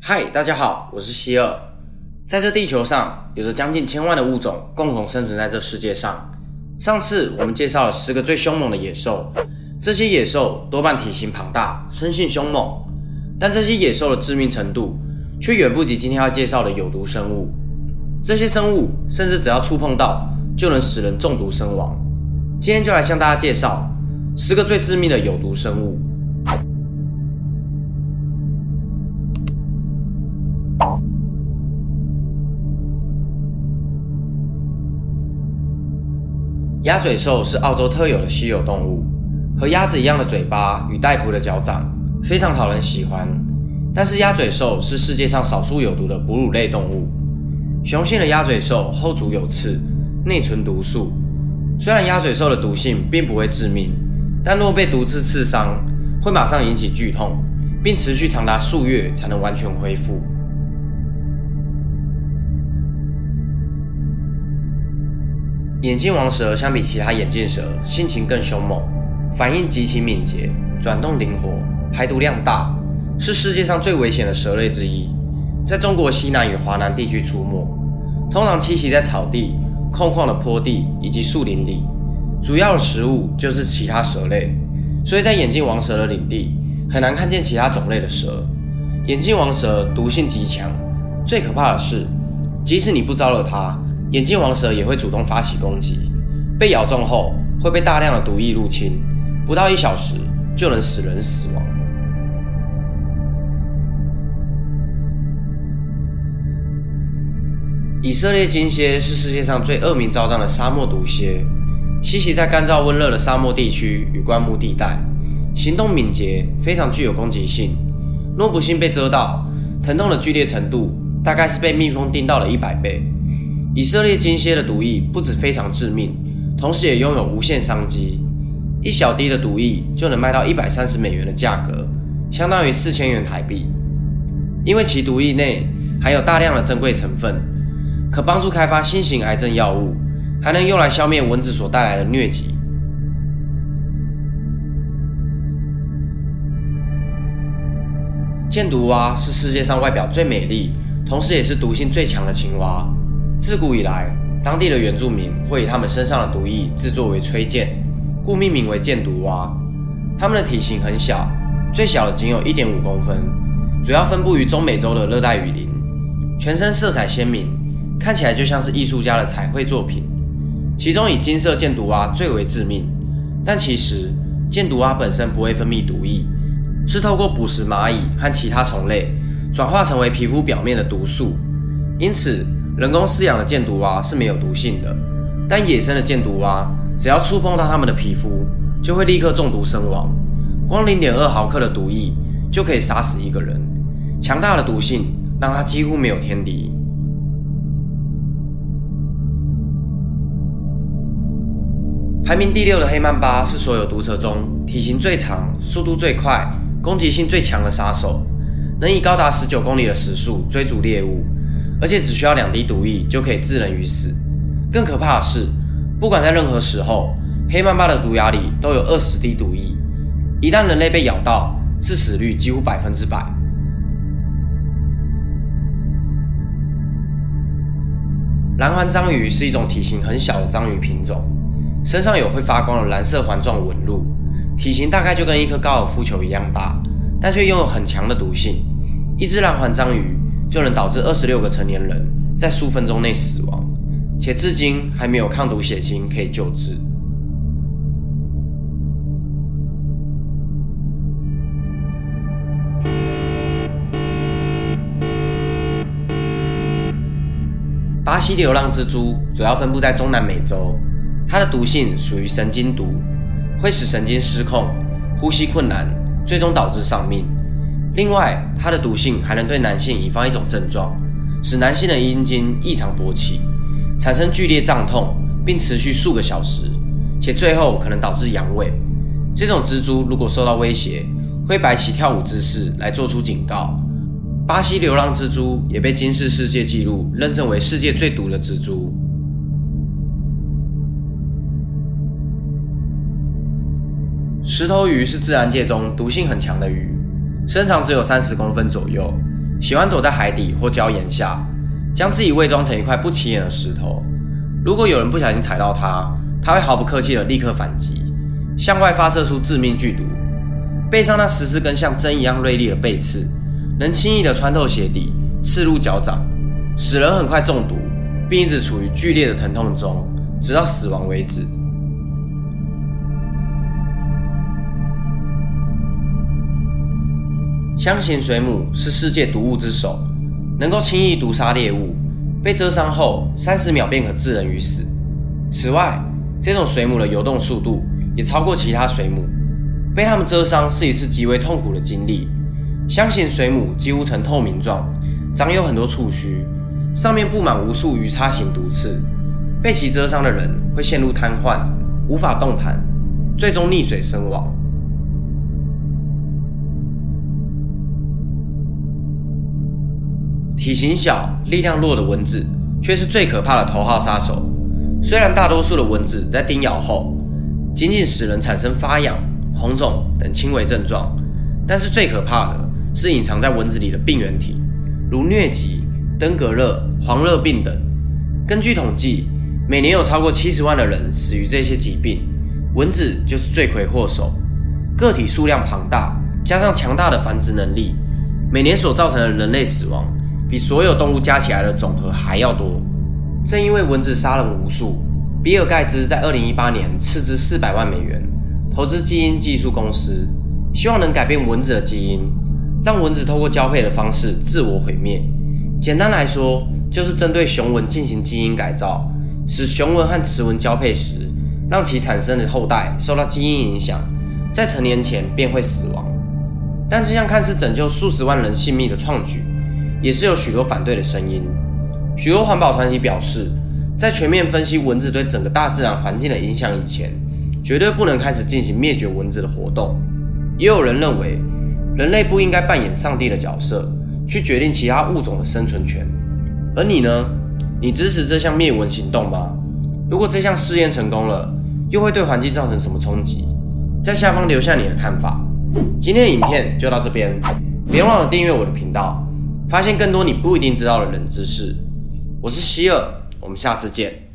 嗨，大家好，我是希尔。在这地球上，有着将近千万的物种共同生存在这世界上。上次我们介绍了十个最凶猛的野兽，这些野兽多半体型庞大，生性凶猛，但这些野兽的致命程度却远不及今天要介绍的有毒生物。这些生物甚至只要触碰到，就能使人中毒身亡。今天就来向大家介绍十个最致命的有毒生物。鸭嘴兽是澳洲特有的稀有动物，和鸭子一样的嘴巴与带蹼的脚掌，非常讨人喜欢。但是鸭嘴兽是世界上少数有毒的哺乳类动物。雄性的鸭嘴兽后足有刺，内存毒素。虽然鸭嘴兽的毒性并不会致命，但若被毒刺刺伤，会马上引起剧痛，并持续长达数月才能完全恢复。眼镜王蛇相比其他眼镜蛇，性情更凶猛，反应极其敏捷，转动灵活，排毒量大，是世界上最危险的蛇类之一。在中国西南与华南地区出没，通常栖息在草地、空旷的坡地以及树林里，主要的食物就是其他蛇类。所以在眼镜王蛇的领地，很难看见其他种类的蛇。眼镜王蛇毒性极强，最可怕的是，即使你不招惹它。眼镜王蛇也会主动发起攻击，被咬中后会被大量的毒液入侵，不到一小时就能使人死亡。以色列金蝎是世界上最恶名昭彰的沙漠毒蝎，栖息在干燥温热的沙漠地区与灌木地带，行动敏捷，非常具有攻击性。若不幸被蛰到，疼痛的剧烈程度大概是被蜜蜂叮到了一百倍。以色列金蝎的毒液不止非常致命，同时也拥有无限商机。一小滴的毒液就能卖到一百三十美元的价格，相当于四千元台币。因为其毒液内含有大量的珍贵成分，可帮助开发新型癌症药物，还能用来消灭蚊子所带来的疟疾。箭毒蛙是世界上外表最美丽，同时也是毒性最强的青蛙。自古以来，当地的原住民会以他们身上的毒液制作为吹箭，故命名为箭毒蛙。它们的体型很小，最小的仅有一点五公分，主要分布于中美洲的热带雨林，全身色彩鲜明，看起来就像是艺术家的彩绘作品。其中以金色箭毒蛙最为致命，但其实箭毒蛙本身不会分泌毒液，是透过捕食蚂蚁和其他虫类，转化成为皮肤表面的毒素，因此。人工饲养的箭毒蛙是没有毒性的，但野生的箭毒蛙只要触碰到它们的皮肤，就会立刻中毒身亡。光零点二毫克的毒液就可以杀死一个人，强大的毒性让它几乎没有天敌。排名第六的黑曼巴是所有毒蛇中体型最长、速度最快、攻击性最强的杀手，能以高达十九公里的时速追逐猎物。而且只需要两滴毒液就可以致人于死。更可怕的是，不管在任何时候，黑曼巴的毒牙里都有二十滴毒液。一旦人类被咬到，致死率几乎百分之百。蓝环章鱼是一种体型很小的章鱼品种，身上有会发光的蓝色环状纹路，体型大概就跟一颗高尔夫球一样大，但却拥有很强的毒性。一只蓝环章鱼。就能导致二十六个成年人在数分钟内死亡，且至今还没有抗毒血清可以救治。巴西流浪蜘蛛主要分布在中南美洲，它的毒性属于神经毒，会使神经失控、呼吸困难，最终导致丧命。另外，它的毒性还能对男性引发一种症状，使男性的阴茎异常勃起，产生剧烈胀痛，并持续数个小时，且最后可能导致阳痿。这种蜘蛛如果受到威胁，会摆起跳舞姿势来做出警告。巴西流浪蜘蛛也被金氏世界纪录认证为世界最毒的蜘蛛。石头鱼是自然界中毒性很强的鱼。身长只有三十公分左右，喜欢躲在海底或礁岩下，将自己伪装成一块不起眼的石头。如果有人不小心踩到它，它会毫不客气地立刻反击，向外发射出致命剧毒。背上那十四根像针一样锐利的背刺，能轻易地穿透鞋底，刺入脚掌，使人很快中毒，并一直处于剧烈的疼痛中，直到死亡为止。香型水母是世界毒物之首，能够轻易毒杀猎物。被蛰伤后，三十秒便可致人于死。此外，这种水母的游动速度也超过其他水母。被它们蛰伤是一次极为痛苦的经历。香型水母几乎呈透明状，长有很多触须，上面布满无数鱼叉形毒刺。被其蛰伤的人会陷入瘫痪，无法动弹，最终溺水身亡。体型小、力量弱的蚊子，却是最可怕的头号杀手。虽然大多数的蚊子在叮咬后，仅仅使人产生发痒、红肿等轻微症状，但是最可怕的是隐藏在蚊子里的病原体，如疟疾、登革热、黄热病等。根据统计，每年有超过七十万的人死于这些疾病，蚊子就是罪魁祸首。个体数量庞大，加上强大的繁殖能力，每年所造成的人类死亡。比所有动物加起来的总和还要多。正因为蚊子杀人无数，比尔盖茨在2018年斥资400万美元投资基因技术公司，希望能改变蚊子的基因，让蚊子透过交配的方式自我毁灭。简单来说，就是针对雄蚊进行基因改造，使雄蚊和雌蚊交配时，让其产生的后代受到基因影响，在成年前便会死亡。但这项看似拯救数十万人性命的创举，也是有许多反对的声音。许多环保团体表示，在全面分析蚊子对整个大自然环境的影响以前，绝对不能开始进行灭绝蚊子的活动。也有人认为，人类不应该扮演上帝的角色，去决定其他物种的生存权。而你呢？你支持这项灭蚊行动吗？如果这项试验成功了，又会对环境造成什么冲击？在下方留下你的看法。今天的影片就到这边，别忘了订阅我的频道。发现更多你不一定知道的冷知识。我是希尔，我们下次见。